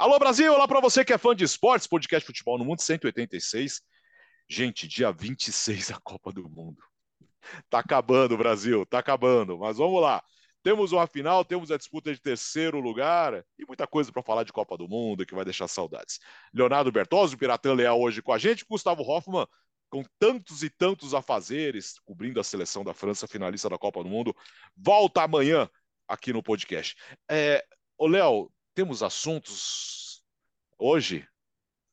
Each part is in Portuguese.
Alô Brasil, olá para você que é fã de esportes, podcast Futebol no Mundo 186. Gente, dia 26 a Copa do Mundo. Tá acabando, Brasil, tá acabando, mas vamos lá. Temos uma final, temos a disputa de terceiro lugar e muita coisa para falar de Copa do Mundo que vai deixar saudades. Leonardo Bertozzi, Piratã Leal hoje com a gente, Gustavo Hoffman, com tantos e tantos afazeres, cobrindo a seleção da França, finalista da Copa do Mundo, volta amanhã aqui no podcast. É, ô Léo, temos assuntos hoje?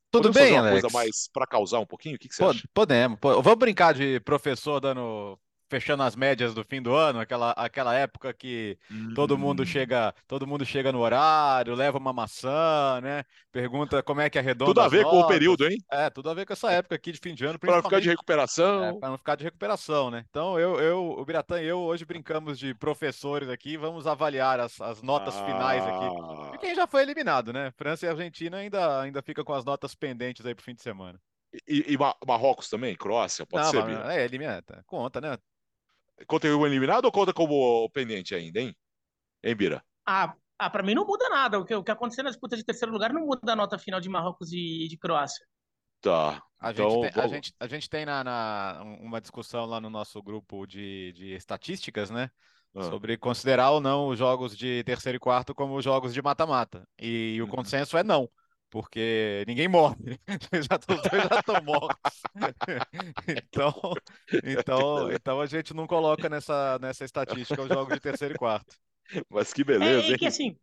Tudo Podemos bem, fazer uma Alex? coisa mais para causar um pouquinho? O que, que você Po- acha? Podemos. po- Vamos brincar de professor dando, fechando as médias do fim do ano, aquela, aquela época que todo mundo Hum, chega, todo mundo chega no horário, leva uma maçã, né? Pergunta como é que arredonda Tudo a ver com o período, hein? É, tudo a ver com essa época aqui de fim de ano, Para ficar de principalmente recuperação. para não ficar de recuperação, né? Então eu, eu, o Biratã e eu hoje brincamos de professores aqui, vamos avaliar as, as notas finais aqui. Ah, quem já foi eliminado, né? França e Argentina ainda, ainda fica com as notas pendentes aí pro fim de semana. e, e Ma- Marrocos também? Croácia? Pode Não, ser, mas é eliminada. Conta, né? Conta como eliminado ou conta como pendente ainda, hein? Hein, Bira? Ah, ah para mim não muda nada. O que, o que aconteceu na disputa de terceiro lugar não muda a nota final de Marrocos e de Croácia. Tá. A Então, gente tem, a gente, a gente tem na, na- um- uma discussão lá no nosso grupo de, de estatísticas, né? Ah. Sobre considerar ou não os jogos de terceiro e quarto como jogos de mata-mata. E o Uhum. consenso é não, porque ninguém morre. Os dois já estão mortos. Então, então, então a gente não coloca nessa, nessa estatística os jogos de terceiro e quarto. Mas que É, beleza, é que hein? assim,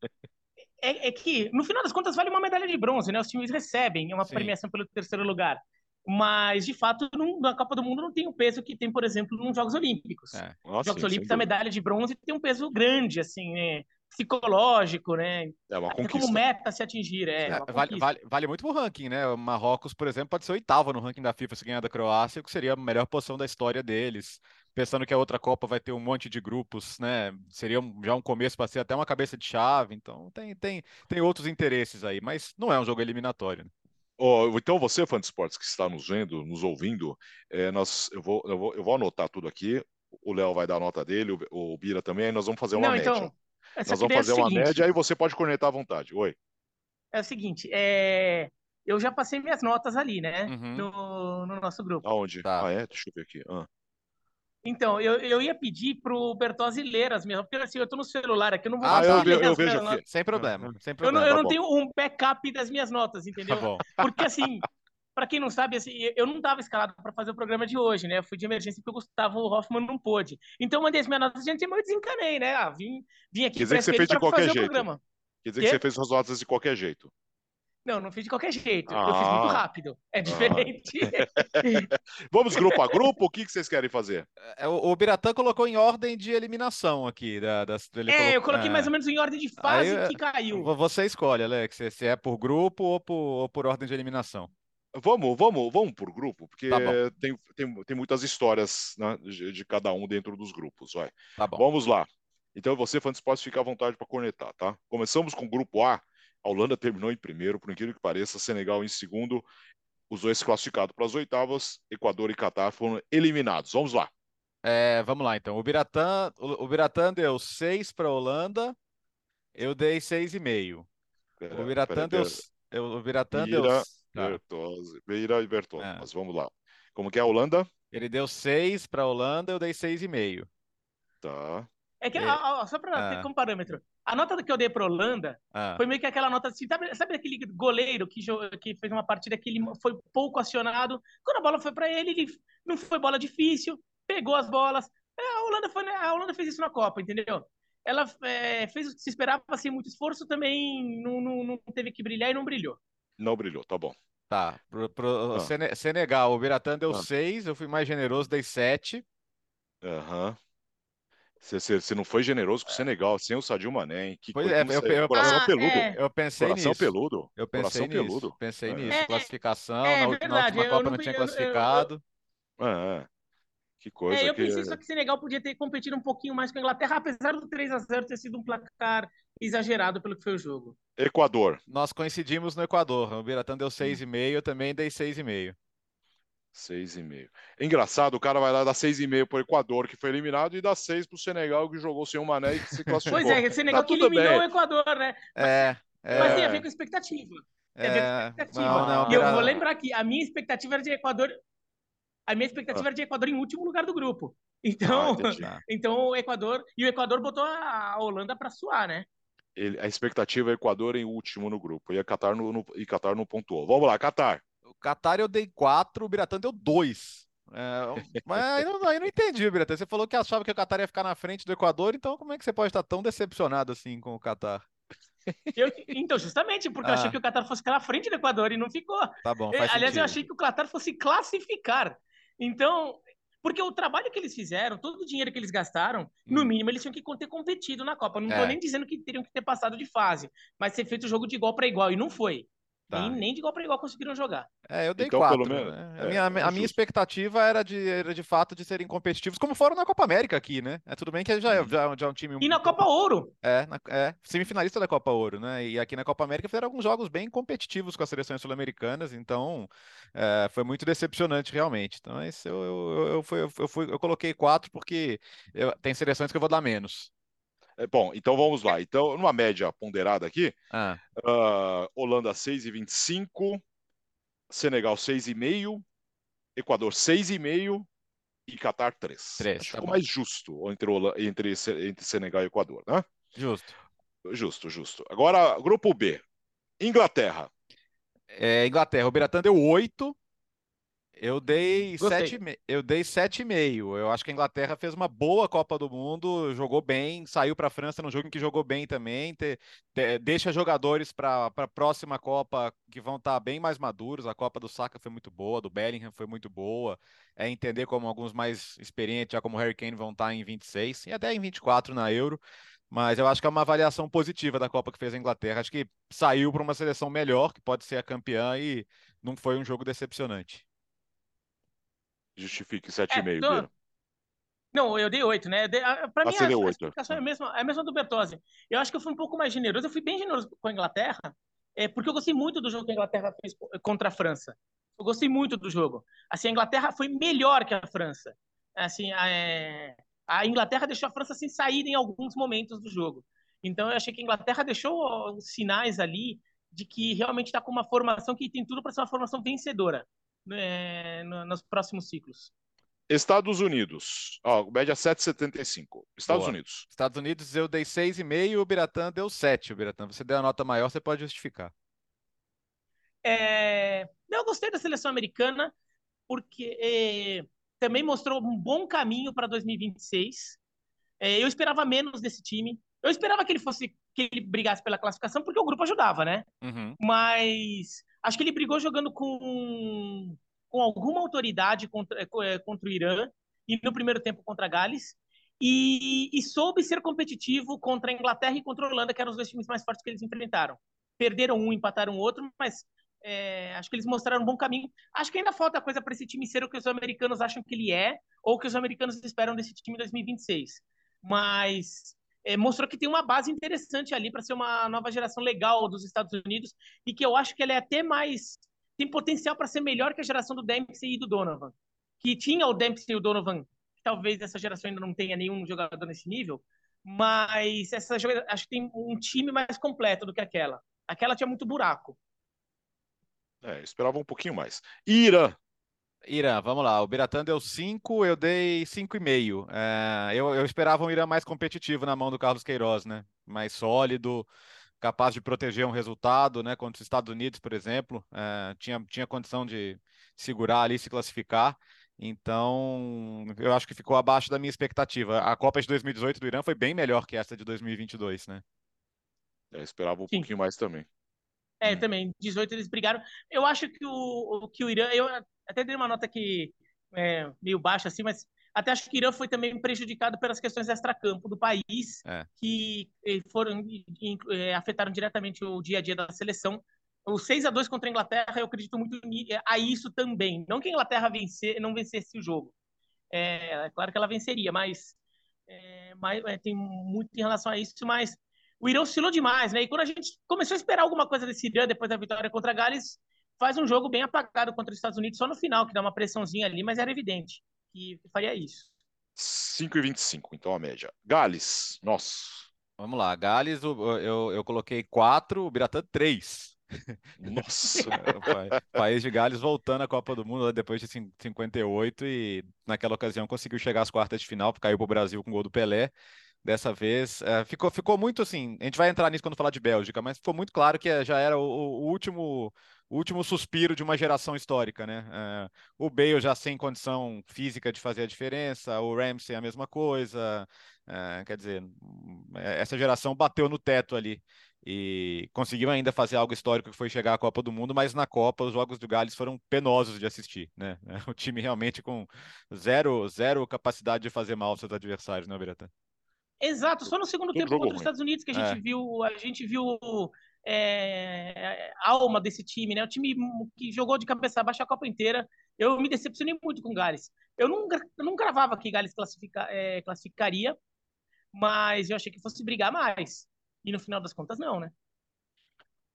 é, é que no final das contas vale uma medalha de bronze, né? Os times recebem uma Sim. premiação pelo terceiro lugar. Mas, de fato, não- na Copa do Mundo não tem o peso que tem, por exemplo, nos Jogos Olímpicos. É. Ah, Jogos Olímpicos, a medalha de bronze tem um peso grande, assim, né? Psicológico, né? É uma Até como conquista. meta se atingir, é, É, vale, conquista. vale, vale muito pro ranking, né? O Marrocos, por exemplo, pode ser oitavo no ranking da FIFA se ganhar da Croácia, o que seria a melhor posição da história deles. Pensando que a outra Copa vai ter um monte de grupos, né? Seria já um começo para ser até uma cabeça de chave. Então tem, tem, tem outros interesses aí, mas não é um jogo eliminatório. né? Ó, então, você, fã de esportes que está nos vendo, nos ouvindo, é, nós, eu, vou, eu, vou, eu vou anotar tudo aqui. O Léo vai dar a nota dele, o, o Bira também, aí nós vamos fazer uma Não, média. então, eu só nós vamos queria fazer o uma seguinte, média, aí você pode cornetar à vontade. Oi. É o seguinte, é, eu já passei minhas notas ali, né? Uhum. No, no nosso grupo. Aonde? Tá. Ah, é? Deixa eu ver aqui. Ah. Então, eu, eu ia pedir pro Bertozzi ler as minhas, porque assim, eu tô no celular aqui, eu não vou Ah, conseguir eu eu as vejo aqui. notas. Sem problema, sem Eu não, problema. eu Tá não tenho um backup das minhas notas, Tá entendeu? bom. Porque assim, para quem não sabe, assim, eu não estava escalado para fazer o programa de hoje, né? Eu fui de emergência porque o Gustavo Hoffman não pôde. Então, eu mandei as minhas notas gente, mas eu desencanei, né? Ah, vim, vim aqui Quer dizer que você fez de para qualquer fazer o jeito. programa. Quer dizer Quê? que você fez suas notas de qualquer jeito. Não, não fiz de qualquer jeito. Eu fiz muito Ah. rápido. É diferente. Vamos grupo a grupo? O que, que vocês querem fazer? É, O, o Biratã colocou em ordem de eliminação aqui. Da, das, ele é, eu colocou- coloquei é. mais ou menos em ordem de fase Aí, que caiu. Vo- Você escolhe, Alex, se- se é por grupo ou por, ou por ordem de eliminação. Vamos, vamos, vamos por grupo, porque Tá tem, tem, tem muitas histórias né, de, de cada um dentro dos grupos. Vai. Tá. Vamos lá. Então, você, fã de esportes, fica à vontade para cornetar, tá? Começamos com o grupo A. A Holanda terminou em primeiro, por incrível que pareça, Senegal em segundo. Os dois classificados para as oitavas, Equador e Catar foram eliminados. Vamos lá. É, vamos lá, então. O Biratã, o, o Biratã deu 6 para a Holanda, eu dei 6,5. É, O Biratã deu. eu- O Biratã deu. Tá. Bertozzi, Beira e Bertozzi. É. Mas vamos lá. Como que é a Holanda? Ele deu 6 para a Holanda, eu dei 6,5. Tá. É que, É. ó, ó, só para Ah. ter como parâmetro, a nota que eu dei para Holanda Ah, foi meio que aquela nota assim, sabe, sabe aquele goleiro que, que fez uma partida que ele foi pouco acionado? Quando a bola foi para ele, ele não foi bola difícil, pegou as bolas. É, A Holanda, foi, a Holanda fez isso na Copa, entendeu? Ela é, fez o que se esperava sem muito esforço, também não, não, não teve que brilhar e não brilhou. Não brilhou, tá bom. tá. Pro, pro Ah. Sene- Senegal, o Biratã deu Ah. 6, eu fui mais generoso, dei 7. Aham. Você, não foi generoso com o Senegal, sem o Sadio Mané, hein? Que Pois coisa, é, como eu- você- eu- coração Ah, peludo. é. Eu pensei Coração nisso. peludo. Eu pensei Coração nisso. peludo. Pensei É. nisso. É, Classificação, é na, ult- na verdade, última eu Copa não não tinha eu- eu- classificado. É, é. Que coisa É, eu que... pensei só que Senegal podia ter competido um pouquinho mais com a Inglaterra, apesar do 3 a 0 ter sido um placar exagerado pelo que foi o jogo. Equador, Nós coincidimos no Equador. O Biratã deu 6,5, eu também dei 6,5. 6,5. Engraçado, o cara vai lá dar 6,5 pro Equador, que foi eliminado, e dá 6 pro Senegal, que jogou sem o Mané e que se classificou. Pois é, Senegal Tá que eliminou bem. o Equador, né? É, É... Mas tem a ver com a expectativa. Tem a ver com a expectativa. Não, não, e eu vou lembrar que a minha expectativa era de Equador. A minha expectativa ah. era de Equador em último lugar do grupo. Então, ah, então o Equador. E o Equador botou a Holanda para suar, né? Ele, a expectativa é Equador em último no grupo. E a Qatar, no, no, e Qatar não pontuou. Vamos lá, Qatar. O Qatar eu dei quatro, o Biratã deu dois. É, mas aí não, aí não entendi, Biratã. Você falou que achava que o Qatar ia ficar na frente do Equador, então como é que você pode estar tão decepcionado assim com o Qatar? Eu, então, justamente, porque ah. eu achei que o Qatar fosse ficar na frente do Equador e não ficou. Tá bom. Aliás, sentido. eu achei que o Qatar fosse classificar. Então, porque o trabalho que eles fizeram, todo o dinheiro que eles gastaram, hum. no mínimo eles tinham que ter competido na Copa. Não estou é. nem dizendo que teriam que ter passado de fase, mas ter feito o jogo de igual para igual. E não foi. Tá. Nem, nem de igual para igual conseguiram jogar. É, eu dei então, quatro. Menos, né? a, minha, é, a minha expectativa era de, era de fato de serem competitivos, como foram na Copa América aqui, né? É tudo bem que já, é, já, já é um time. E na Copa Ouro. É, na, é, semifinalista da Copa Ouro, né? E aqui na Copa América fizeram alguns jogos bem competitivos com as seleções sul-americanas, então é, foi muito decepcionante realmente. Então, esse eu, eu, eu, fui, eu, fui, eu coloquei quatro porque eu, tem seleções que eu vou dar menos. É, bom, então vamos lá. Então, numa média ponderada aqui, ah. uh, Holanda 6,25, Senegal 6,5, Equador 6,5 e Qatar 3. 3 Acho tá ficou mais justo entre, entre, entre Senegal e Equador, né? Justo. Justo, justo. Agora, grupo B. Inglaterra. É, Inglaterra, o Biratã deu 8, eu dei sete, eu dei sete e meio. Eu acho que a Inglaterra fez uma boa Copa do Mundo, jogou bem, saiu para a França num jogo em que jogou bem também. Te, te, deixa jogadores para a próxima Copa que vão estar tá bem mais maduros. A Copa do Saka foi muito boa, do Bellingham foi muito boa. É entender como alguns mais experientes, já como o Harry Kane, vão estar tá em 26 e até em 24 na Euro. Mas eu acho que é uma avaliação positiva da Copa que fez a Inglaterra. Acho que saiu para uma seleção melhor, que pode ser a campeã, e não foi um jogo decepcionante. Justifique 7,5, é, tô... Não, eu dei 8, né? Para mim, a, a explicação é a mesma, é a mesma do Bertozzi. Eu acho que eu fui um pouco mais generoso. Eu fui bem generoso com a Inglaterra, é, porque eu gostei muito do jogo que a Inglaterra fez contra a França. Eu gostei muito do jogo. Assim, a Inglaterra foi melhor que a França. Assim, a, é, a Inglaterra deixou a França sem sair em alguns momentos do jogo. Então, eu achei que a Inglaterra deixou os sinais ali de que realmente está com uma formação que tem tudo para ser uma formação vencedora é, nos próximos ciclos. Estados Unidos, ó, média 7,75. Estados Boa. Unidos. Estados Unidos eu dei 6,5 o Biratã deu 7. O Biratã, você deu a nota maior, você pode justificar. É... Eu gostei da seleção americana porque é, também mostrou um bom caminho para 2026. É, eu esperava menos desse time. Eu esperava que ele fosse que ele brigasse pela classificação porque o grupo ajudava, né? Uhum. Mas Acho que ele brigou jogando com, com alguma autoridade contra, é, é, contra o Irã e no primeiro tempo contra Gales. E, e, soube ser competitivo contra a Inglaterra e contra a Holanda, que eram os dois times mais fortes que eles enfrentaram. Perderam um, empataram o outro, mas é, acho que eles mostraram um bom caminho. Acho que ainda falta coisa para esse time ser o que os americanos acham que ele é, ou que os americanos esperam desse time em 2026. Mas é, mostrou que tem uma base interessante ali para ser uma nova geração legal dos Estados Unidos e que eu acho que ela é até mais tem potencial para ser melhor que a geração do Dempsey e do Donovan, que tinha o Dempsey e o Donovan. Talvez essa geração ainda não tenha nenhum jogador nesse nível, mas essa acho que tem um time mais completo do que aquela. Aquela tinha muito buraco. É, esperava um pouquinho mais. Ira, Irã, vamos lá. O Biratã deu 5, eu dei 5,5. É, eu, eu esperava um Irã mais competitivo na mão do Carlos Queiroz, né? Mais sólido, capaz de proteger um resultado, né? Contra os Estados Unidos, por exemplo. É, tinha, tinha condição de segurar ali, se classificar. Então, eu acho que ficou abaixo da minha expectativa. A Copa de 2018 do Irã foi bem melhor que essa de 2022, né? Eu esperava um Sim. pouquinho mais também. É, hum. também. 18 eles brigaram. Eu acho que o, que o Irã. Eu até dei uma nota que é, meio baixa, assim, mas até acho que o Irã foi também prejudicado pelas questões extra-campo do país, é. que eh, foram é, afetaram diretamente o dia a dia da seleção. O 6 a 2 contra a Inglaterra, eu acredito muito a isso também. Não que a Inglaterra vencer, não vencesse o jogo. É, é claro que ela venceria, mas, é, mas é, tem muito em relação a isso, mas o Irã oscilou demais, né? E quando a gente começou a esperar alguma coisa desse Irã depois da vitória contra a Gales, faz um jogo bem apagado contra os Estados Unidos só no final, que dá uma pressãozinha ali, mas era evidente que faria isso. 5 e 25, então a média. Gales, nossa. Vamos lá, Gales, eu, eu, eu coloquei 4, o Biratã 3. Nossa! É, país de Gales voltando à Copa do Mundo depois de 58 e naquela ocasião conseguiu chegar às quartas de final, caiu para o Brasil com o gol do Pelé. Dessa vez é, ficou, ficou muito assim. A gente vai entrar nisso quando falar de Bélgica, mas ficou muito claro que já era o, o último o último suspiro de uma geração histórica, né? É, o Bale já sem condição física de fazer a diferença, o Ramsey a mesma coisa. É, quer dizer, essa geração bateu no teto ali e conseguiu ainda fazer algo histórico que foi chegar à Copa do Mundo, mas na Copa os jogos do Gales foram penosos de assistir, né? O time realmente com zero, zero capacidade de fazer mal aos seus adversários, né, Beretta? Exato, só no segundo tempo contra os Estados Unidos que a gente é. viu, a gente viu é, a alma desse time, né? O time que jogou de cabeça baixa a Copa inteira. Eu me decepcionei muito com o Gales. Eu não, eu não gravava que Gales classifica, é, classificaria, mas eu achei que fosse brigar mais. E no final das contas, não, né?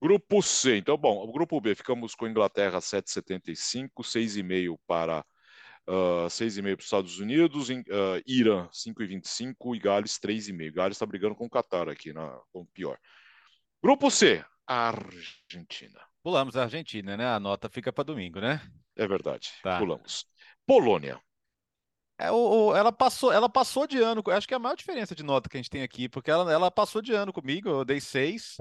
Grupo C. Então, bom, o grupo B, ficamos com Inglaterra 7,75, 6,5 para uh, 6,5 para os Estados Unidos, uh, Irã 5,25 e Gales 3,5. Gales está brigando com o Qatar aqui, na, com o pior. Grupo C, Argentina. Pulamos a Argentina, né? A nota fica para domingo, né? É verdade. Tá. Pulamos. Polônia. É, o, o, ela, passou, ela passou de ano, acho que é a maior diferença de nota que a gente tem aqui, porque ela, ela passou de ano comigo, eu dei seis,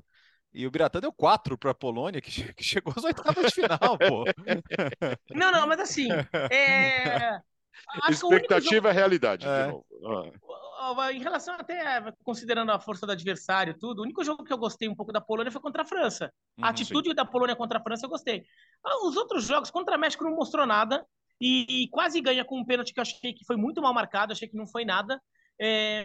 e o Biratã deu quatro para a Polônia, que, que, chegou às oitavas de final, pô. Não, não, mas assim, é... Expectativa é realidade, é. de novo. Ah. Em relação até, considerando a força do adversário tudo, o único jogo que eu gostei um pouco da Polônia foi contra a França. a uhum, atitude sim. da Polônia contra a França eu gostei. Ah, os outros jogos, contra a México não mostrou nada, e, e, quase ganha com um pênalti que eu achei que foi muito mal marcado, achei que não foi nada. É,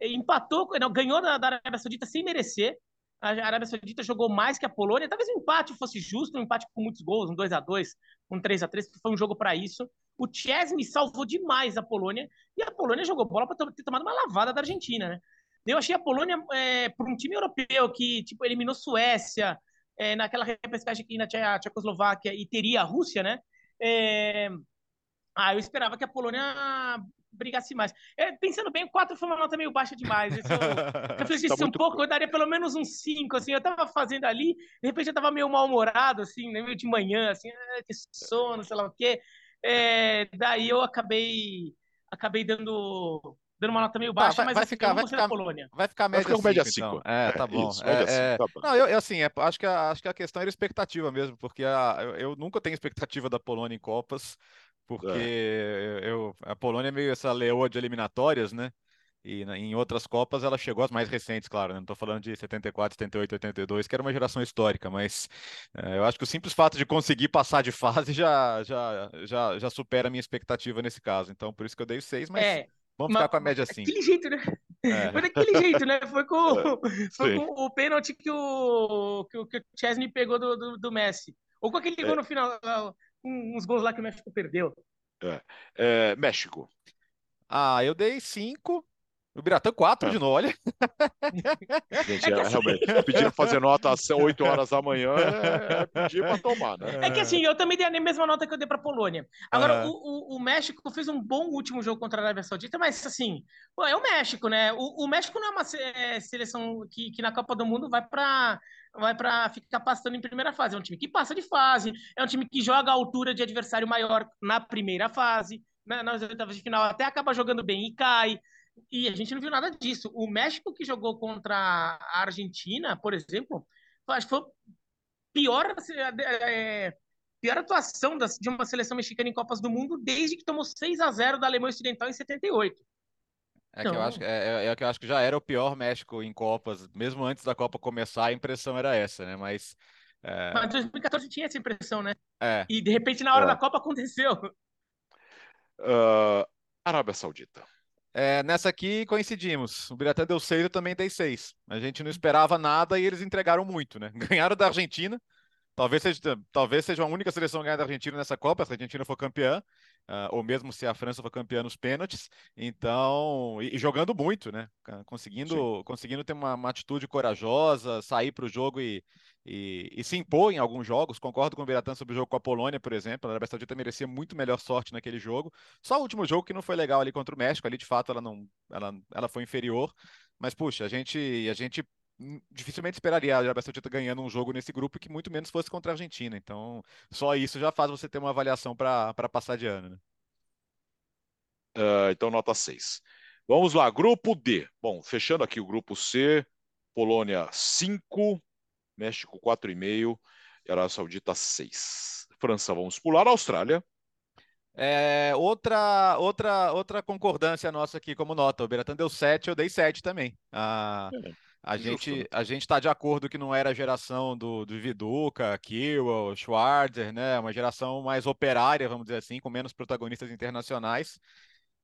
empatou, não, ganhou da, da Arábia Saudita sem merecer. A Arábia Saudita jogou mais que a Polônia. Talvez o empate fosse justo, um empate com muitos gols, um 2 a 2 um 3 a 3 que foi um jogo para isso. O Chesney salvou demais a Polônia e a Polônia jogou bola para ter tomado uma lavada da Argentina, né? Eu achei a Polônia, é, um time europeu que tipo, eliminou Suécia, é, naquela repescagem aqui na Tchecoslováquia e teria a Rússia, né? É... Ah, eu esperava que a Polônia brigasse mais. É, pensando bem, o 4 foi uma nota meio baixa demais. Se eu refletisse tá um pouco, eu daria pelo menos um 5, assim. Eu tava fazendo ali, de repente eu tava meio mal-humorado, assim, né, meio de manhã, assim, ah, que sono, sei lá o quê. É, daí eu acabei acabei dando dando uma nota meio tá, baixa, vai, mas vai assim, ficar, vai ficar, Polônia. Vai ficar média 5. Média cinco, então. É, tá bom. Isso, é, é... Cinco, tá Não, eu, eu, assim, é, acho, que a, acho que a questão era expectativa mesmo, porque a, eu, eu, nunca tenho expectativa da Polônia em Copas, porque é. eu, a Polônia é meio essa leoa de eliminatórias, né? E em outras Copas ela chegou às mais recentes, claro, né? não estou falando de 74, 78, 82, que era uma geração histórica, mas é, eu acho que o simples fato de conseguir passar de fase já, já, já, já supera a minha expectativa nesse caso. Então, por isso que eu dei seis, mas é, Vamos ficar com a média assim. Daquele jeito, né? É. Foi daquele jeito, né? Foi com, é, foi com o pênalti que o, que o, que o Chesney pegou do, do, do Messi. Ou com aquele é. gol no final, uns gols lá que o México perdeu. É. é México. Ah, eu dei cinco. O Biratã 4 de novo, olha. Gente, é, é assim... realmente, pedir fazer nota às 8 horas da manhã é, é pedir para tomar, né? É que assim, eu também dei a mesma nota que eu dei para Polônia. Agora, o, o, o, México fez um bom último jogo contra a Arábia Saudita, mas assim, pô, é o México, né? O, o México não é uma é, seleção que, que na Copa do Mundo vai para vai para ficar passando em primeira fase. É um time que passa de fase, é um time que joga a altura de adversário maior na primeira fase, né? nas oitavas de final até acaba jogando bem e cai. E a gente não viu nada disso. O México que jogou contra a Argentina, por exemplo, acho que foi pior, é, pior atuação de uma seleção mexicana em Copas do Mundo desde que tomou 6 a 0 da Alemanha Ocidental em 78. É que, eu acho, é, é, é, que eu acho que já era o pior México em Copas, mesmo antes da Copa começar, a impressão era essa, né? Mas. É... Mas 2014 tinha essa impressão, né? É. E de repente, na hora é. da Copa, aconteceu. Uh, Arábia Saudita. É, nessa aqui coincidimos. O Biratã deu seis, eu também dei seis. A gente não esperava nada e eles entregaram muito, né? Ganharam da Argentina. Talvez seja, talvez seja a única seleção a ganhar da Argentina nessa Copa, se a Argentina for campeã, uh, ou mesmo se a França for campeã nos pênaltis. Então, e, e jogando muito, né? Conseguindo, conseguindo ter uma, uma atitude corajosa, sair para o jogo e, e, e, se impor em alguns jogos. Concordo com o Beratan sobre o jogo com a Polônia, por exemplo. A Arábia Saudita merecia muito melhor sorte naquele jogo. Só o último jogo que não foi legal ali contra o México, ali de fato ela não ela, ela foi inferior. Mas, puxa, a gente, a gente dificilmente esperaria a Arábia Saudita ganhando um jogo nesse grupo que muito menos fosse contra a Argentina. Então, só isso já faz você ter uma avaliação para passar de ano. Né? Uh, então, nota 6. Vamos lá, grupo D. Bom, fechando aqui o grupo C, Polônia 5, México 4,5 e Arábia Saudita 6. França, vamos pular. Austrália. É, outra, outra, outra concordância nossa aqui como nota. O Beratan deu 7, eu dei 7 também. Ah, é, a, gente, a gente está de acordo que não era a geração do, do Viduca, Kiel, Schwarzer, né? Uma geração mais operária, vamos dizer assim, com menos protagonistas internacionais.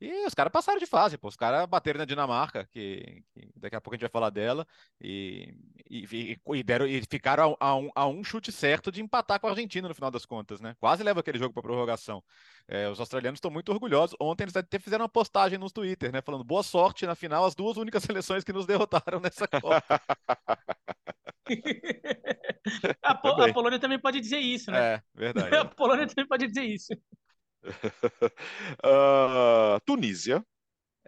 E os caras passaram de fase, pô. Os caras bateram na Dinamarca, que, que, daqui a pouco a gente vai falar dela, e, e, e, deram, e ficaram a, a, um, a, um, chute certo de empatar com a Argentina no final das contas, né? Quase leva aquele jogo para prorrogação. É, os australianos estão muito orgulhosos. Ontem eles até fizeram uma postagem no Twitter, né? Falando boa sorte na final, as duas únicas seleções que nos derrotaram nessa Copa. a, po a Polônia também pode dizer isso, né? É, verdade. a Polônia também pode dizer isso uh, Tunísia.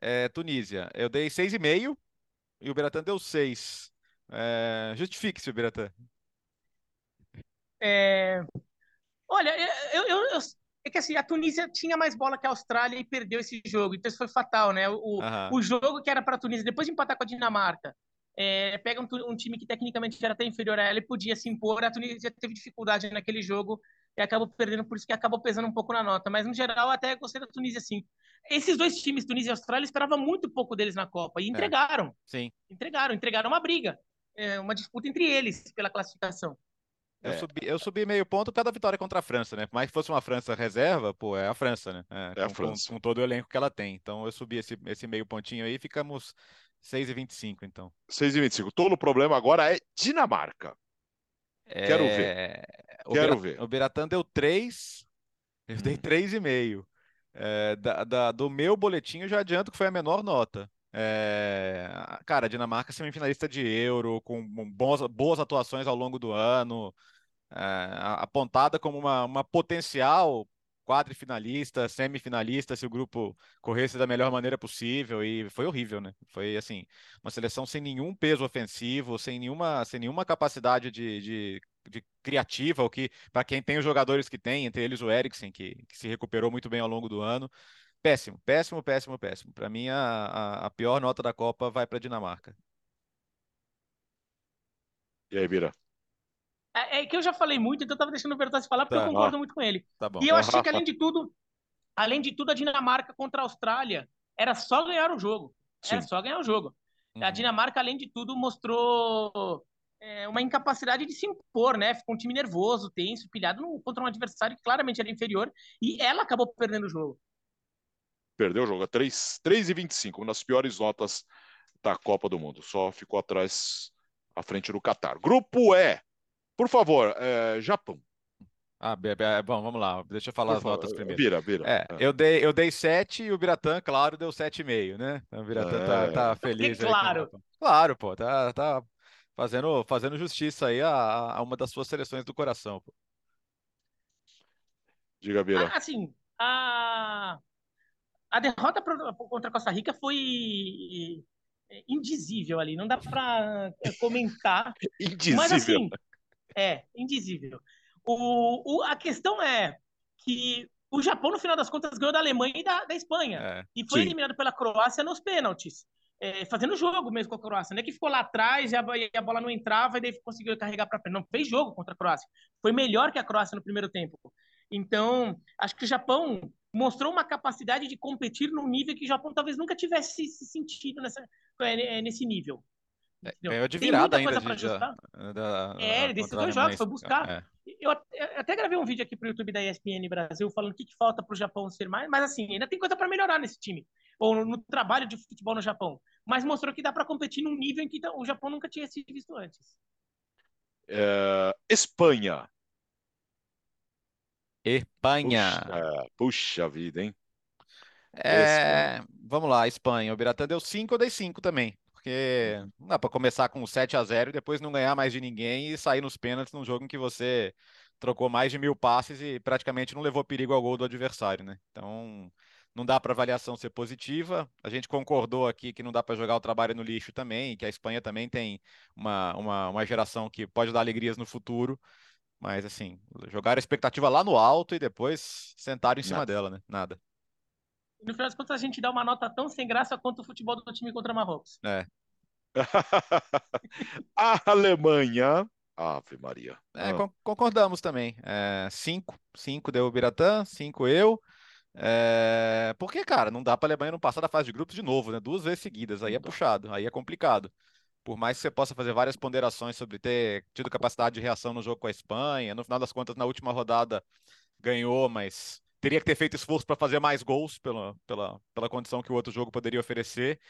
É, Tunísia. Eu dei 6,5 e o Beratan deu 6. É, Justifique-se, Beratan. É... Olha, eu, eu, eu, é que assim, a Tunísia tinha mais bola que a Austrália e perdeu esse jogo, então isso foi fatal, né? O, o jogo que era para a Tunísia, depois de empatar com a Dinamarca, é, pega um, um, time que tecnicamente era até inferior a ela e podia se impor. A Tunísia teve dificuldade naquele jogo e acabou perdendo, por isso que acabou pesando um pouco na nota. Mas, no geral, até gostei da Tunísia, sim. Esses dois times, Tunísia e Austrália, esperava muito pouco deles na Copa e é. entregaram. É. Sim. Entregaram, entregaram uma briga, é, uma disputa entre eles pela classificação. Eu, é. subi, eu subi meio ponto por causa da vitória contra a França, né? Por mais que fosse uma França reserva, pô, é a França, né? É, é com, a França. Com, com, todo o elenco que ela tem. Então eu subi esse, esse meio pontinho aí e ficamos 6,25, então. 6,25. Todo o problema agora é Dinamarca. É... Quero ver. O Quero ver. O Beratan deu 3, eu dei 3,5. Hum. É, da, da, do meu boletim, eu já adianto que foi a menor nota. É, cara, a Dinamarca semifinalista de Euro, com boas, boas atuações ao longo do ano, é, apontada como uma, uma potencial quadrifinalista, semifinalista, se o grupo corresse da melhor maneira possível, e foi horrível, né? Foi assim, uma seleção sem nenhum peso ofensivo, sem nenhuma, sem nenhuma capacidade de, de, de criativa, o que, para quem tem os jogadores que tem, entre eles o Eriksen, que, que se recuperou muito bem ao longo do ano. Péssimo, péssimo, péssimo, péssimo. Para mim, a, a, a, pior nota da Copa vai para a Dinamarca. E aí, Vira? É, é, que eu já falei muito, então eu tava deixando o Bertazzi falar porque tá, eu concordo ó. muito com ele. Tá bom. E eu achei que, além de tudo, além de tudo, a Dinamarca contra a Austrália era só ganhar o jogo. Sim. Era só ganhar o jogo. Uhum. A Dinamarca, além de tudo, mostrou é, uma incapacidade de se impor, né? Ficou um time nervoso, tenso, pilhado no, contra um adversário que claramente era inferior e ela acabou perdendo o jogo. Perdeu o jogo, 3, 3 e 25, uma das piores notas da Copa do Mundo. Só ficou atrás, à frente do Catar. Grupo E, por favor, é, Japão. Ah, bom, vamos lá. Deixa eu falar Por as favor, notas primeiro. Vira, vira. É, é. Eu, dei, eu dei 7 e o Biratã, claro, deu 7,5, né? Então, o Biratã tá, é. tá, tá feliz. Aí claro. Claro, pô, tá, tá fazendo, fazendo justiça aí a, a uma das suas seleções do coração. Pô. Diga, Bira. Ah, assim, a, a derrota contra a Costa Rica foi indizível ali, não dá para comentar. indizível. Mas assim, é, indizível. O, o, a questão é que o Japão, no final das contas, ganhou da Alemanha e da, da Espanha. É, e foi sim. eliminado pela Croácia nos pênaltis. É, fazendo jogo mesmo com a Croácia. Não é que ficou lá atrás e a, e a bola não entrava e daí conseguiu carregar para frente. Não, fez jogo contra a Croácia. Foi melhor que a Croácia no primeiro tempo. Então, acho que o Japão mostrou uma capacidade de competir num nível que o Japão talvez nunca tivesse se sentido nessa, é, nesse nível. É, ganhou de virada ainda. De, da, é, desses dois jogos, foi buscar. É. Eu, até gravei um vídeo aqui pro YouTube da ESPN Brasil falando o que, que falta pro Japão ser mais, mas assim, ainda tem coisa para melhorar nesse time, ou no, no, trabalho de futebol no Japão. Mas mostrou que dá para competir num nível em que o Japão nunca tinha sido visto antes. É, Espanha. Espanha. Puxa, puxa vida, hein? É, vamos lá, Espanha. O Biratã deu 5, eu dei 5 também porque não dá para começar com 7 a 0 e depois não ganhar mais de ninguém e sair nos pênaltis num jogo em que você trocou mais de mil passes e praticamente não levou perigo ao gol do adversário, né? Então, não dá para avaliação ser positiva. A gente concordou aqui que não dá para jogar o trabalho no lixo também, que a Espanha também tem uma, uma, uma geração que pode dar alegrias no futuro. Mas, assim, jogar a expectativa lá no alto e depois sentar em cima Nada. dela, né? Nada. No final das contas, a gente dá uma nota tão sem graça quanto o futebol do time contra Marrocos. É. a Alemanha. Ave Maria. É, Ah, con- concordamos também. É, cinco. Cinco deu o Biratã, cinco eu. É, porque, cara, não dá para a Alemanha não passar da fase de grupos de novo, né? Duas vezes seguidas. Aí é puxado, aí é complicado. Por mais que você possa fazer várias ponderações sobre ter tido capacidade de reação no jogo com a Espanha, no final das contas, na última rodada ganhou, mas teria que ter feito esforço para fazer mais gols pela, pela, pela condição que o outro jogo poderia oferecer.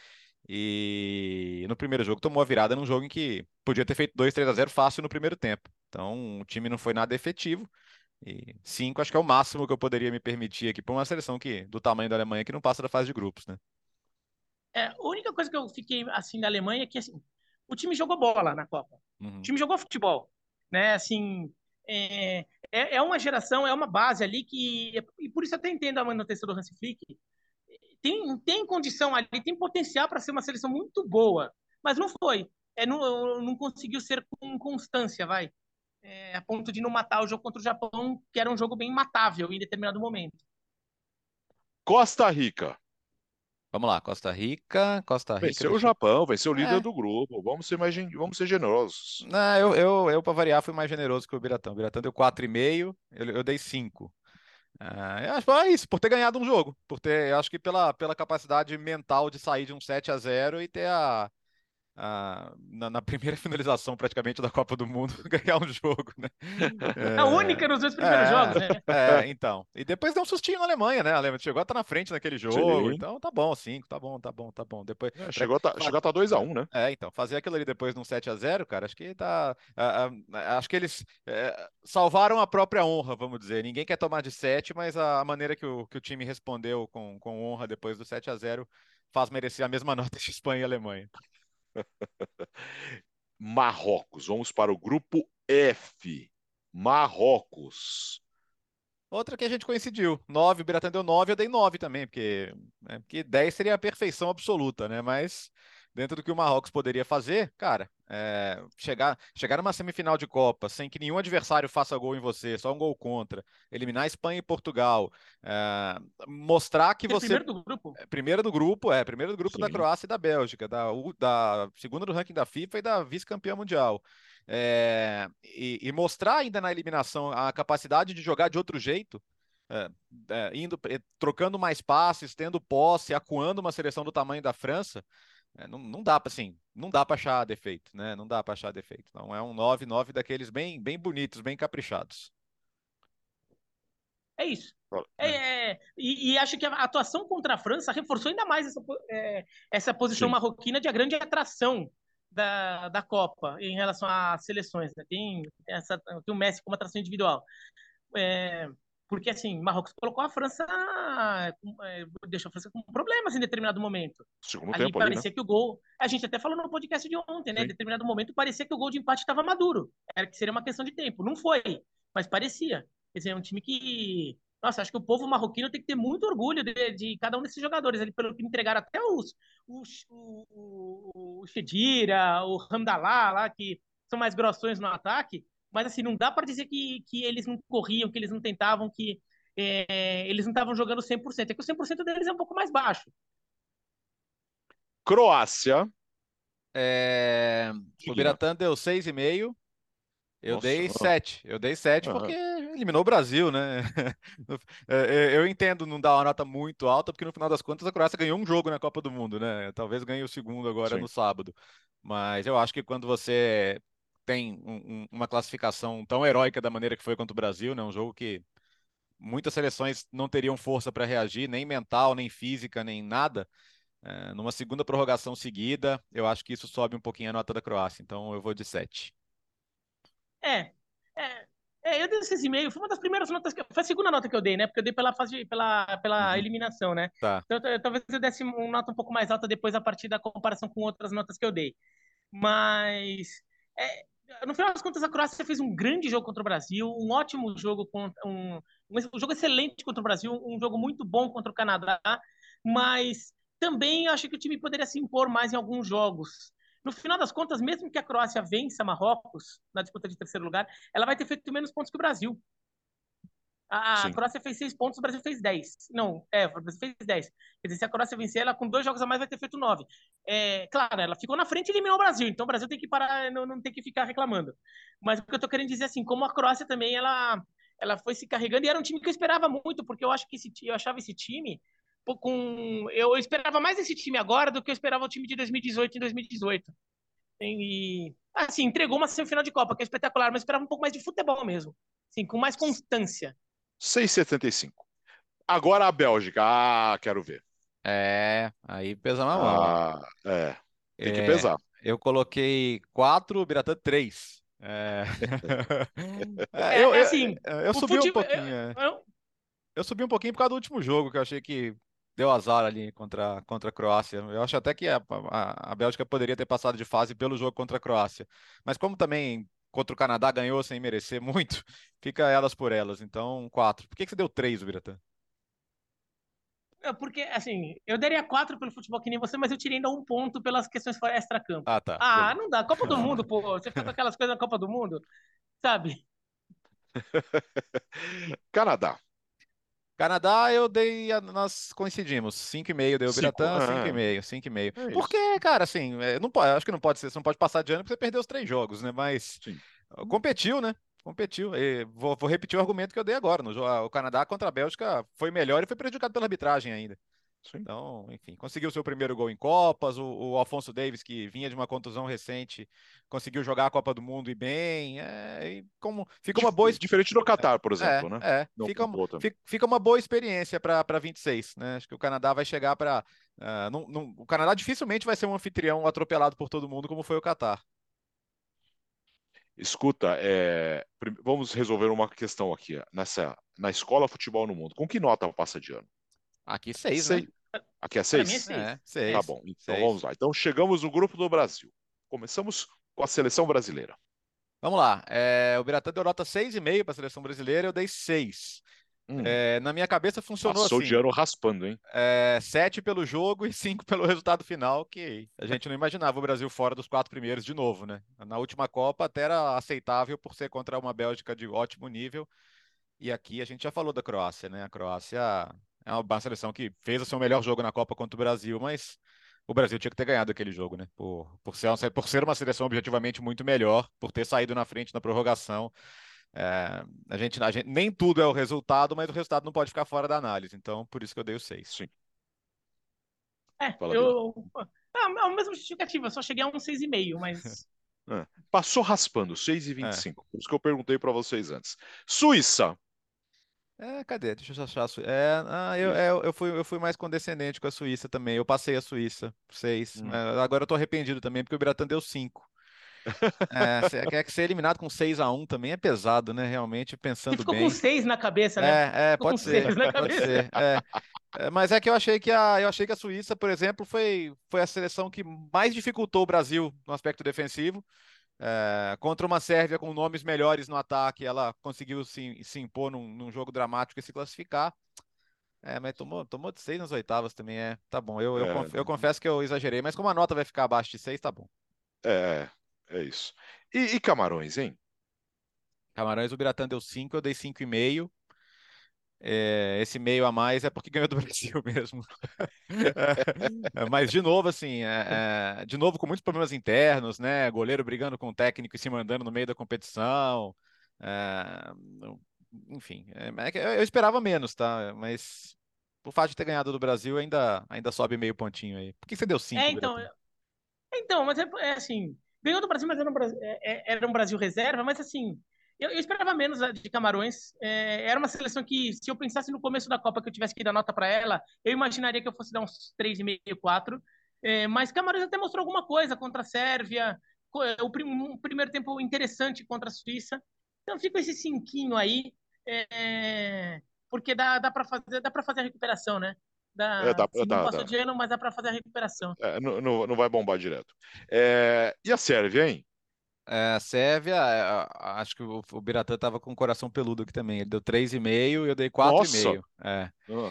E no primeiro jogo tomou a virada num jogo em que podia ter feito 2, 3 a 0 fácil no primeiro tempo. Então o time não foi nada efetivo. E cinco acho que é o máximo que eu poderia me permitir aqui para uma seleção que do tamanho da Alemanha que não passa da fase de grupos, né? É, a única coisa que eu fiquei assim da Alemanha é que assim, o time jogou bola na Copa. Uhum. O time jogou futebol, né? Assim, é, é, é uma geração, é uma base ali que e por isso eu até entendo a manutenção do Hansi Flick. Tem, tem condição ali, tem potencial para ser uma seleção muito boa, mas não foi. É, não, não conseguiu ser com constância, vai. É, a ponto de não matar o jogo contra o Japão, que era um jogo bem matável em determinado momento. Costa Rica. Vamos lá, Costa Rica, Costa Rica. Venceu o Japão, venceu o líder É. do grupo. Vamos ser mais vamos ser generosos. Não, eu, eu, eu para variar, fui mais generoso que o Biratão. O Biratão deu 4,5, eu, eu dei 5. Ah, eu acho que é isso, por ter ganhado um jogo. Por ter, eu acho que pela, pela capacidade mental de sair de um 7 a 0 e ter a, a- na, na primeira finalização praticamente da Copa do Mundo, ganhar um jogo, né? É a única nos dois primeiros é, jogos, né? É, então. E depois deu um sustinho na Alemanha, né? A Alemanha chegou a estar na frente naquele jogo. Sim. Então tá bom, 5, tá bom, tá bom, tá bom. Depois, É, chegou a tá, chegou a tá 2x1, né? é, então, fazer aquilo ali depois num 7 a 0 cara, acho que tá. ah, ah, acho que eles é, salvaram a própria honra, vamos dizer. Ninguém quer tomar de 7, mas a, a maneira que o, que o time respondeu com, com honra depois do 7 a 0 faz merecer a mesma nota de Espanha e Alemanha. Marrocos. Vamos para o grupo F. Marrocos. Outra que a gente coincidiu. 9, o Biratan deu 9, eu dei 9 também, porque, né, porque 10 seria a perfeição absoluta, né? Mas dentro do que o Marrocos poderia fazer, cara, é, chegar, chegar numa semifinal de Copa sem que nenhum adversário faça gol em você, só um gol contra, eliminar Espanha e Portugal, é, mostrar que É você. primeiro do grupo. É, Primeira do grupo, é, primeira do grupo da Sim. Croácia e da Bélgica, da, da segunda do ranking da FIFA e da vice-campeã mundial. É, e, e mostrar ainda na eliminação a capacidade de jogar de outro jeito, é, é, indo, eh, trocando mais passes, tendo posse, acuando uma seleção do tamanho da França, é, não, não dá para assim, não dá para achar defeito, né? Não dá para achar defeito. Então é um 9-9 daqueles bem, bem bonitos, bem caprichados. É isso. É, é, e, e acho que a atuação contra a França reforçou ainda mais essa, é, essa posição Sim. marroquina de a grande atração da, da Copa em relação às seleções. Né? Tem, tem essa, tem o Messi como atração individual. É, porque, assim, Marrocos colocou a França, é, deixou a França com problemas em determinado momento. Segundo Ali tempo ali, né? parecia que o gol. A gente até falou no podcast de ontem, né? Sim. Em determinado momento parecia que o gol de empate estava maduro. Era que seria uma questão de tempo. Não foi, mas parecia. Quer dizer, é um time que. Nossa, acho que o povo marroquino tem que ter muito orgulho de, de cada um desses jogadores ali, pelo que entregaram até os. os o, o, o Chedira, o Hamdallah lá, que são mais grossões no ataque. Mas assim, não dá para dizer que, que eles não corriam, que eles não tentavam, que é, eles não estavam jogando 100%. É que o 100% deles é um pouco mais baixo. Croácia. É, O. Biratan deu 6,5. Eu Nossa, dei ah. 7. Eu dei 7 Aham. porque eliminou o Brasil, né? É, é, Eu entendo não dar uma nota muito alta, porque no final das contas a Croácia ganhou um jogo na Copa do Mundo, né? Talvez ganhe o segundo agora Sim. no sábado. Mas eu acho que quando você tem um- um- uma classificação tão heróica da maneira que foi contra o Brasil, né? Um jogo que muitas seleções não teriam força para reagir, nem mental, nem física, nem nada. É, numa segunda prorrogação seguida, eu acho que isso sobe um pouquinho a nota da Croácia. Então eu vou de 7. É, é, é, eu dei 6,5. Foi uma das primeiras notas que foi a segunda nota que eu dei, né? Porque eu dei pela fase, pela, pela Uhum. eliminação, né? Tá. Então, eu- talvez eu desse uma nota um pouco mais alta depois a partir da comparação com outras notas que eu dei. Mas é, no final das contas, a Croácia fez um grande jogo contra o Brasil, um ótimo jogo contra um, um jogo excelente contra o Brasil, um jogo muito bom contra o Canadá, mas também acho que o time poderia se impor mais em alguns jogos. No final das contas, mesmo que a Croácia vença Marrocos na disputa de terceiro lugar, ela vai ter feito menos pontos que o Brasil. A, Sim. Croácia fez seis pontos, o Brasil fez dez. Não, é, o Brasil fez dez. Quer dizer, se a Croácia vencer, ela com dois jogos a mais vai ter feito nove. É, claro, ela ficou na frente e eliminou o Brasil, então o Brasil tem que parar, não, não tem que ficar reclamando. Mas o que eu tô querendo dizer assim, como a Croácia também, ela, ela foi se carregando e era um time que eu esperava muito, porque eu acho que esse, eu achava esse time com eu esperava mais esse time agora do que eu esperava o time de 2018 e 2018. E assim, entregou uma semifinal de Copa, que é espetacular, mas eu esperava um pouco mais de futebol mesmo. Sim, com mais constância. 6,75. Agora a Bélgica. Ah, quero ver. É, aí pesa na mão. Ah, é. Tem que é, pesar. Eu coloquei 4, o Biratã 3. É... é, eu, é assim, eu, eu subi um pouquinho. É. Eu, eu, subi um pouquinho por causa do último jogo, que eu achei que deu azar ali contra, contra a Croácia. Eu acho até que a, a, a Bélgica poderia ter passado de fase pelo jogo contra a Croácia. Mas como também contra o Canadá ganhou sem merecer muito, fica elas por elas. Então, quatro. Por que, que você deu três, Biratã? Porque, assim, eu daria quatro pelo futebol que nem você, mas eu tirei ainda um ponto pelas questões fora extra-campo. Ah, tá. Ah, não dá. Copa do Mundo, pô. Você fica com aquelas coisas na Copa do Mundo, sabe? Canadá. Canadá, eu dei. Nós coincidimos. 5,5 deu o Biratã, 5,5, 5,5. É porque, cara, assim, é, não pode, acho que não pode ser, você não pode passar de ano porque você perdeu os três jogos, né? Mas Sim. competiu, né? Competiu. E vou, vou, repetir o argumento que eu dei agora. No, o Canadá contra a Bélgica foi melhor e foi prejudicado pela arbitragem ainda. Sim. Então, enfim, conseguiu seu primeiro gol em Copas. O, o, Alfonso Davis, que vinha de uma contusão recente, conseguiu jogar a Copa do Mundo e bem. É, e como fica uma boa diferente do Qatar, por exemplo, é, né? É, Não, fica, fica, fica, uma boa experiência para 26, né? Acho que o Canadá vai chegar para. Uh, o Canadá dificilmente vai ser um anfitrião atropelado por todo mundo, como foi o Qatar. Escuta, é, vamos resolver uma questão aqui nessa na escola futebol no mundo. Com que nota passa de ano? Aqui seis, seis. né? Aqui é seis? É seis. É, seis. Tá bom, então seis. vamos lá. Então chegamos no grupo do Brasil. Começamos com a seleção brasileira. Vamos lá. É, o Biratã deu nota 6,5 para a seleção brasileira, eu dei 6. Hum. É, na minha cabeça funcionou Passou assim. de ano raspando, hein? É, 7 pelo jogo e 5 pelo resultado final, que a gente não imaginava o Brasil fora dos quatro primeiros de novo, né? Na última Copa até era aceitável por ser contra uma Bélgica de ótimo nível. E aqui a gente já falou da Croácia, né? A Croácia é uma seleção que fez o seu melhor jogo na Copa contra o Brasil, mas o Brasil tinha que ter ganhado aquele jogo, né? Por, por, ser, uma, por ser uma seleção objetivamente muito melhor, por ter saído na frente na prorrogação. É, a, gente, a gente nem tudo é o resultado, mas o resultado não pode ficar fora da análise. Então, por isso que eu dei o 6. Sim. É, Fala eu. Ah, é o mesmo justificativo, eu só cheguei a um 6,5, mas. É, passou raspando, 6,25. É. Por isso que eu perguntei para vocês antes. Suíça, é, cadê? Deixa eu achar a Suíça. É, ah, eu, é, eu, fui, eu fui mais condescendente com a Suíça também. Eu passei a Suíça, seis. Hum. É, agora eu tô arrependido também, porque o Biratã deu cinco. é, quer que ser eliminado com 6 a 1 também é pesado, né? Realmente, pensando ficou bem. com 6 na cabeça, né? É, é pode ser. Pode ser. É. é. mas é que eu achei que a, eu achei que a Suíça, por exemplo, foi, foi a seleção que mais dificultou o Brasil no aspecto defensivo. É, contra uma Sérvia com nomes melhores no ataque, ela conseguiu se, se impor num, num, jogo dramático e se classificar. É, mas tomou, tomou de seis nas oitavas também, é. Tá bom, eu, eu, é, eu, confesso que eu exagerei, mas como a nota vai ficar abaixo de seis, tá bom. É, é isso. E, e Camarões, hein? Camarões, o Biratã deu cinco, eu dei cinco e meio. É, esse meio a mais é porque ganhou do Brasil mesmo. é, mas, de novo, assim, é, é, de novo com muitos problemas internos, né? Goleiro brigando com o técnico e se mandando no meio da competição. É, enfim, é, eu esperava menos, tá? Mas o fato de ter ganhado do Brasil ainda, ainda sobe meio pontinho aí. Por que você deu cinco? É, então, então mas é, assim, ganhou do Brasil, mas era um, era um Brasil reserva, mas assim, eu, eu, esperava menos de Camarões. É, era uma seleção que, se eu pensasse no começo da Copa que eu tivesse que dar nota para ela, eu imaginaria que eu fosse dar uns 3,5, 4. É, mas Camarões até mostrou alguma coisa contra a Sérvia, é, o prim, um primeiro tempo interessante contra a Suíça. Então fica esse cinquinho aí, é, porque dá, dá para fazer, dá fazer a recuperação, né? Dá, é, dá, não dá, dá. de ano, mas dá para fazer a recuperação. É, não, não, vai bombar direto. É, e a Sérvia, hein? É, a Sérvia, é, acho que o, o Biratã estava com o coração peludo aqui também. Ele deu 3,5 e eu dei 4,5. É. Ah.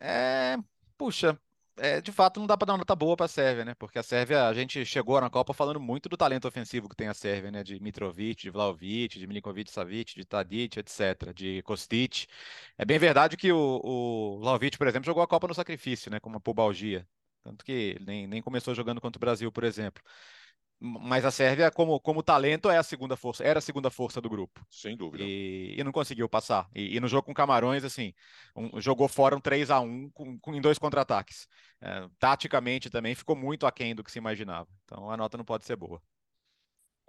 é. Puxa, é, de fato não dá para dar uma nota boa para a Sérvia, né? Porque a Sérvia, a gente chegou na Copa falando muito do talento ofensivo que tem a Sérvia, né? De Mitrovic, de Vlaovic, de Milinkovic Savic, de Tadic, etc., de Kostic. É bem verdade que o, o Vlaovic, por exemplo, jogou a Copa no sacrifício, né? Com uma pubalgia. Tanto que nem, nem começou jogando contra o Brasil, por exemplo mas a Sérvia, como, como talento, é a segunda força, era a segunda força do grupo. Sem dúvida. E, e não conseguiu passar. E, e, no jogo com Camarões, assim, um, jogou fora um 3 a 1 com, com em dois contra-ataques. É, taticamente também ficou muito aquém do que se imaginava. Então a nota não pode ser boa.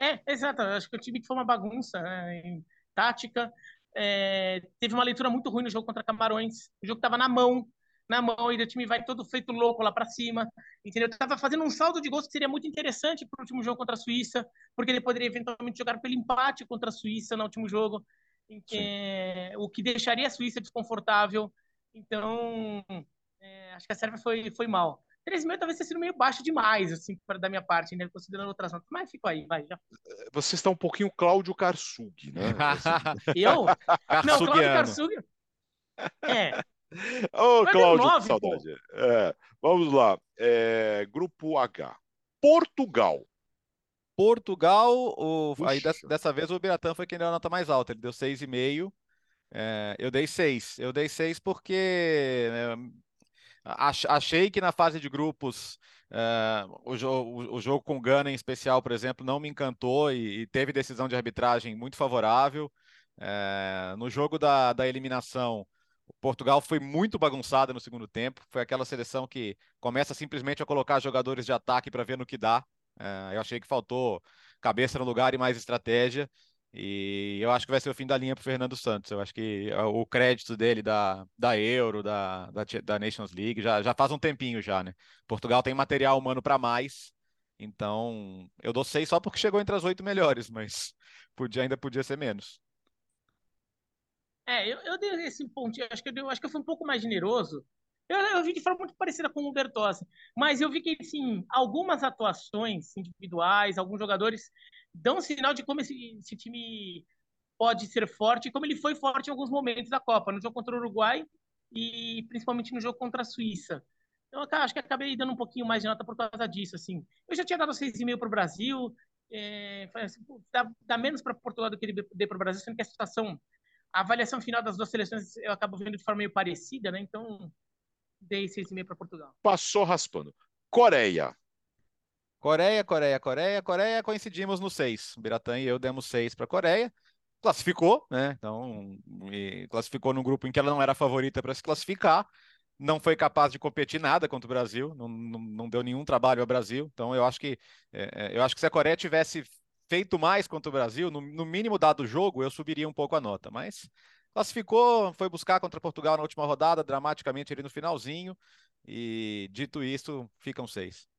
É, exato. Eu acho que o time que foi uma bagunça né, em tática. É, teve uma leitura muito ruim no jogo contra Camarões. O jogo estava na mão na mão e o time vai todo feito louco lá para cima, entendeu? Tava fazendo um saldo de gols que seria muito interessante para o último jogo contra a Suíça, porque ele poderia eventualmente jogar pelo empate contra a Suíça no último jogo, que, o que deixaria a Suíça desconfortável. Então, é, acho que a Sérvia foi, foi mal. 3,5 talvez tenha sido meio baixo demais, assim, pra, da minha parte, né? Considerando outras notas. Mas ficou aí, vai. Já. Você está um pouquinho Cláudio Karsug, né? Eu? Não, Cláudio Karsug. É, Ô, oh, Cláudio, que saudade. É, vamos lá. É, grupo H. Portugal. Portugal, o, aí dessa, dessa, vez o Biratã foi quem deu a nota mais alta, ele deu 6,5. É, eu dei 6. Eu dei 6 porque né, achei que na fase de grupos é, o, o, o, jogo com Gana em especial, por exemplo, não me encantou e, e teve decisão de arbitragem muito favorável. É, no jogo da, da eliminação, Portugal foi muito bagunçada no segundo tempo. Foi aquela seleção que começa simplesmente a colocar jogadores de ataque para ver no que dá. É, eu achei que faltou cabeça no lugar e mais estratégia. E eu acho que vai ser o fim da linha para Fernando Santos. Eu acho que é, o crédito dele da, da Euro, da, da, da Nations League, já, já faz um tempinho já, né? Portugal tem material humano para mais. Então, eu dou seis só porque chegou entre as oito melhores, mas podia, ainda podia ser menos. É, eu, eu dei esse pontinho, acho que eu, dei, acho que eu fui um pouco mais generoso. Eu, eu vi de forma muito parecida com o Bertossi, mas eu vi que, assim, algumas atuações individuais, alguns jogadores dão um sinal de como esse, esse time pode ser forte, como ele foi forte em alguns momentos da Copa, no jogo contra o Uruguai e principalmente no jogo contra a Suíça. Eu acho que acabei dando um pouquinho mais de nota por causa disso, assim. Eu já tinha dado 6,5 para o Brasil, é, assim, dá, dá, menos para Portugal do que ele deu para o Brasil, sendo que a situação a avaliação final das duas seleções eu acabo vendo de forma meio parecida, né? Então, dei 6,5 para Portugal. Passou raspando. Coreia. Coreia, Coreia, Coreia, Coreia, coincidimos no 6. Biratã e eu demos 6 para Coreia. Classificou, né? Então, classificou num grupo em que ela não era favorita para se classificar. Não foi capaz de competir nada contra o Brasil, não, não, não deu nenhum trabalho ao Brasil. Então, eu acho que é, é eu acho que se a Coreia tivesse feito mais contra o Brasil, no, no mínimo dado o jogo, eu subiria um pouco a nota, mas classificou, foi buscar contra Portugal na última rodada, dramaticamente ali no finalzinho, e dito isso, ficam seis.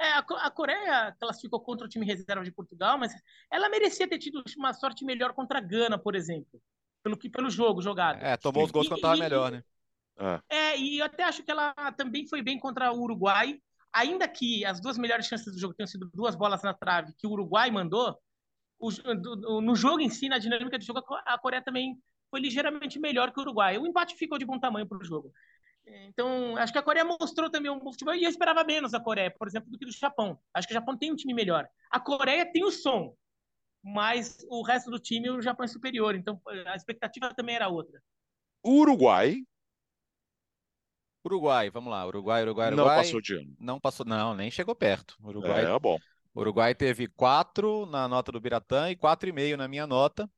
É, a Coreia classificou contra o time reserva de Portugal, mas ela merecia ter tido uma sorte melhor contra a Gana, por exemplo, pelo que pelo jogo jogado. É, tomou os gols quando estava melhor, né? É. é, e eu até acho que ela também foi bem contra o Uruguai, ainda que as duas melhores chances do jogo tenham sido duas bolas na trave que o Uruguai mandou, o, no jogo em si, na dinâmica do jogo, a Coreia também foi ligeiramente melhor que o Uruguai. O empate ficou de bom tamanho para o jogo. Então, acho que a Coreia mostrou também um futebol, e eu esperava menos da Coreia, por exemplo, do que do Japão. Acho que o Japão tem um time melhor. A Coreia tem o som, mas o resto do time, o Japão é superior. Então, a expectativa também era outra. O Uruguai Uruguai, vamos lá. Uruguai, Uruguai, Uruguai. Não passou de ano. Não passou, não, nem chegou perto. Uruguai. É, bom. Uruguai teve 4 na nota do Biratã e 4,5 na minha nota,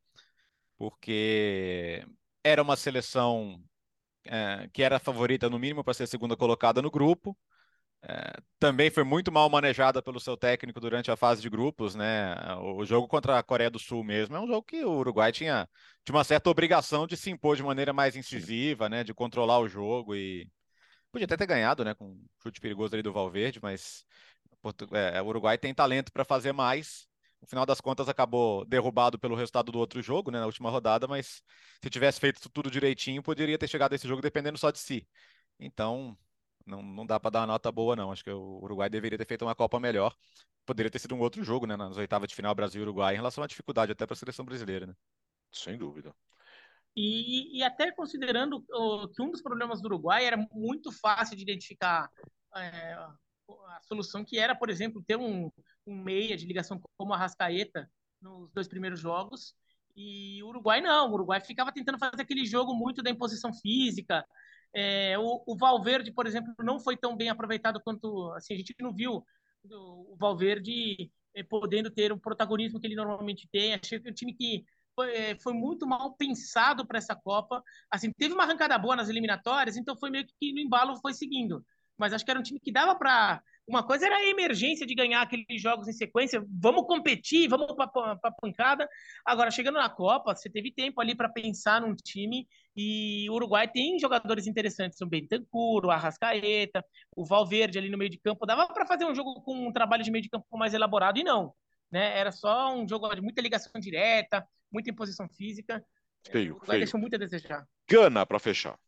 porque era uma seleção é, que era favorita, no mínimo, para ser segunda colocada no grupo. É, também foi muito mal manejada pelo seu técnico durante a fase de grupos, né? O jogo contra a Coreia do Sul mesmo é um jogo que o Uruguai tinha, tinha uma certa obrigação de se impor de maneira mais incisiva, né? De controlar o jogo e Podia até ter ganhado, né? Com um chute perigoso ali do Valverde, mas é, o Uruguai tem talento para fazer mais. No final das contas, acabou derrubado pelo resultado do outro jogo, né? Na última rodada, mas se tivesse feito tudo direitinho, poderia ter chegado a esse jogo dependendo só de si. Então, não, não dá para dar uma nota boa, não. Acho que o Uruguai deveria ter feito uma Copa melhor. poderia ter sido um outro jogo, né? Nas oitavas de final Brasil e Uruguai, em relação à dificuldade até para a seleção brasileira, né? Sem dúvida. E, e até considerando que um dos problemas do Uruguai era muito fácil de identificar é, a solução que era, por exemplo, ter um, um meia de ligação como a Rascaeta nos dois primeiros jogos. E o Uruguai não, o Uruguai ficava tentando fazer aquele jogo muito da imposição física. É, o, o, Valverde, por exemplo, não foi tão bem aproveitado quanto assim, a gente não viu o Valverde é, podendo ter o protagonismo que ele normalmente tem. Achei que o time que foi, é, foi muito mal pensado para essa Copa. Assim, teve uma arrancada boa nas eliminatórias, então foi meio que no embalo foi seguindo. Mas acho que era um time que dava para uma coisa era a emergência de ganhar aqueles jogos em sequência. Vamos competir, vamos para a pancada. Agora, chegando na Copa, você teve tempo ali para pensar num time. E o Uruguai tem jogadores interessantes, o Bentancur, o Arrascaeta, o Valverde ali no meio de campo. Dava para fazer um jogo com um trabalho de meio de campo mais elaborado e não. Né? Era só um jogo de muita ligação direta, muita imposição física. Feio, o Uruguai feio. deixou muito a desejar. Gana para fechar.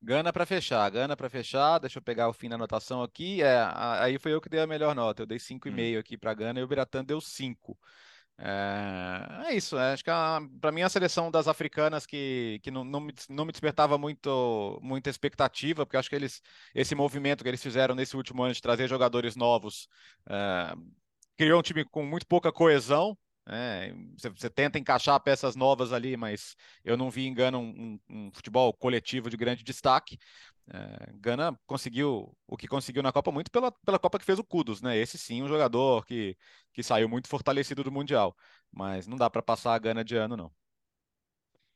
Gana para fechar, Gana para fechar. Deixa eu pegar o fim da anotação aqui. É, aí foi eu que dei a melhor nota. Eu dei 5,5 hum. aqui para Gana e o Biratan deu 5. É, é, isso, é, acho que para mim a seleção das africanas que, que não, não, me, não me despertava muito, muita expectativa, porque acho que eles, esse movimento que eles fizeram nesse último ano de trazer jogadores novos é, criou um time com muito pouca coesão, é, você, tenta encaixar peças novas ali, mas eu não vi em Gana um, um, um futebol coletivo de grande destaque. É, Gana conseguiu o que conseguiu na Copa muito pela, pela Copa que fez o Kudos, né? Esse sim, um jogador que, que saiu muito fortalecido do Mundial, mas não dá para passar a Gana de ano, não.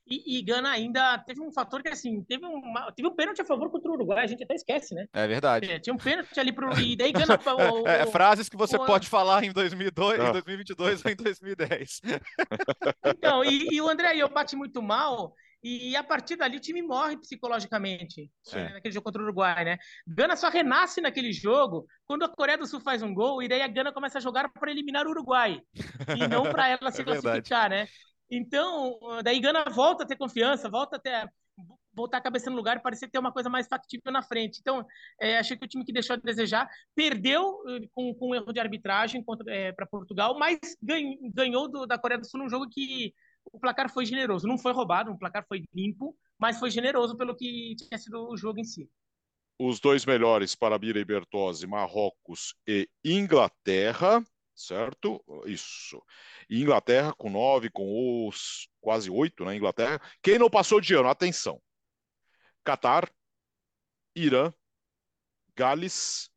E, e, Gana ainda teve um fator que, assim, teve, uma, teve um pênalti a favor contra o Uruguai, a gente até esquece, né? É verdade. É, tinha um pênalti ali pro. E daí Gana. o, é, frases que você o, pode falar em, 2002, em 2022 ou em 2010. Então, e, e o André eu bate muito mal. E a partir dali o time morre psicologicamente é. naquele jogo contra o Uruguai, né? Gana só renasce naquele jogo quando a Coreia do Sul faz um gol e daí a Gana começa a jogar para eliminar o Uruguai e não para ela se é classificar, né? Então, daí Gana volta a ter confiança, volta a ter voltar a cabeça no lugar parecer ter uma coisa mais factível na frente. Então, é, achei que o time que deixou a desejar perdeu eh, com, com um erro de arbitragem é, para Portugal, mas ganhou, ganhou do, da Coreia do Sul num jogo que o placar foi generoso. Não foi roubado, o placar foi limpo, mas foi generoso pelo que tinha sido o jogo em si. Os dois melhores para Bira e Bertozzi, Marrocos e Inglaterra certo? Isso. E Inglaterra com nove, com os quase oito, né? Inglaterra. Quem não passou de ano? Atenção. Catar, Irã, Gales,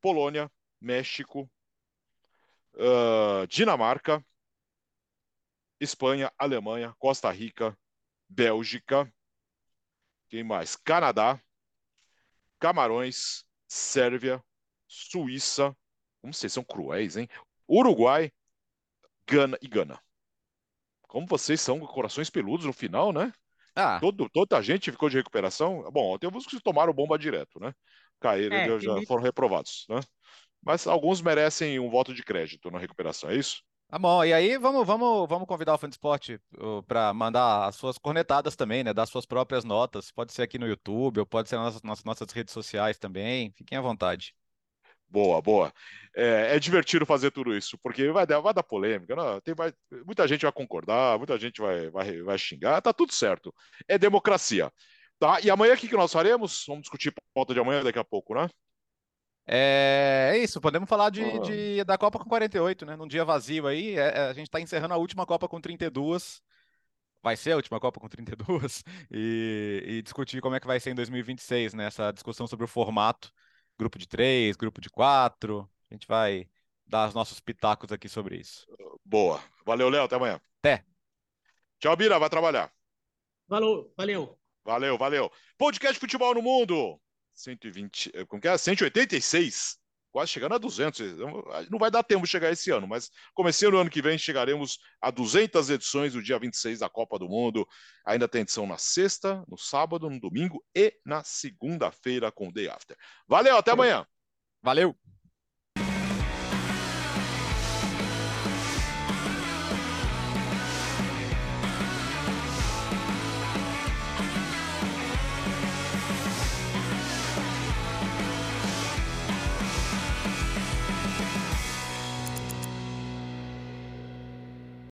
Polônia, México, uh, Dinamarca, Espanha, Alemanha, Costa Rica, Bélgica, quem mais? Canadá, Camarões, Sérvia, Suíça, como vocês são cruéis, hein? Uruguai, Gana e Gana. Como vocês são corações peludos no final, né? Ah. Todo, toda a gente ficou de recuperação. Bom, tem alguns que tomaram bomba direto, né? Caíram, é, já, já foram reprovados, né? Mas alguns merecem um voto de crédito na recuperação, é isso? Tá bom, e aí vamos, vamos, vamos convidar o Fã de Esporte para mandar as suas cornetadas também, né? Dar suas próprias notas. Pode ser aqui no YouTube, ou pode ser nas, nas nossas redes sociais também. Fiquem à vontade. Boa, boa. É, é, divertido fazer tudo isso, porque vai dar, vai dar polêmica, né? Tem, vai, muita gente vai concordar, muita gente vai, vai, vai xingar, tá tudo certo. É democracia. Tá? E amanhã o que, que nós faremos? Vamos discutir pauta de amanhã daqui a pouco, né? É, é isso, podemos falar de, ah. de, da Copa com 48, né? Num dia vazio aí, é, é a gente está encerrando a última Copa com 32. Vai ser a última Copa com 32 e, e discutir como é que vai ser em 2026, né? Essa discussão sobre o formato grupo de três, grupo de quatro. A gente vai dar os nossos pitacos aqui sobre isso. Boa. Valeu, Léo. Até amanhã. Até. Tchau, Bira. Vai trabalhar. Valeu, valeu. Valeu, valeu. Podcast Futebol no Mundo. 120, eh, como que é? 186 quase chegando a 200. Não vai dar tempo de chegar esse ano, mas comecei no ano que vem, chegaremos a 200 edições do dia 26 da Copa do Mundo. Ainda tem edição na sexta, no sábado, no domingo e na segunda-feira com o Day After. Valeu, até amanhã. Valeu!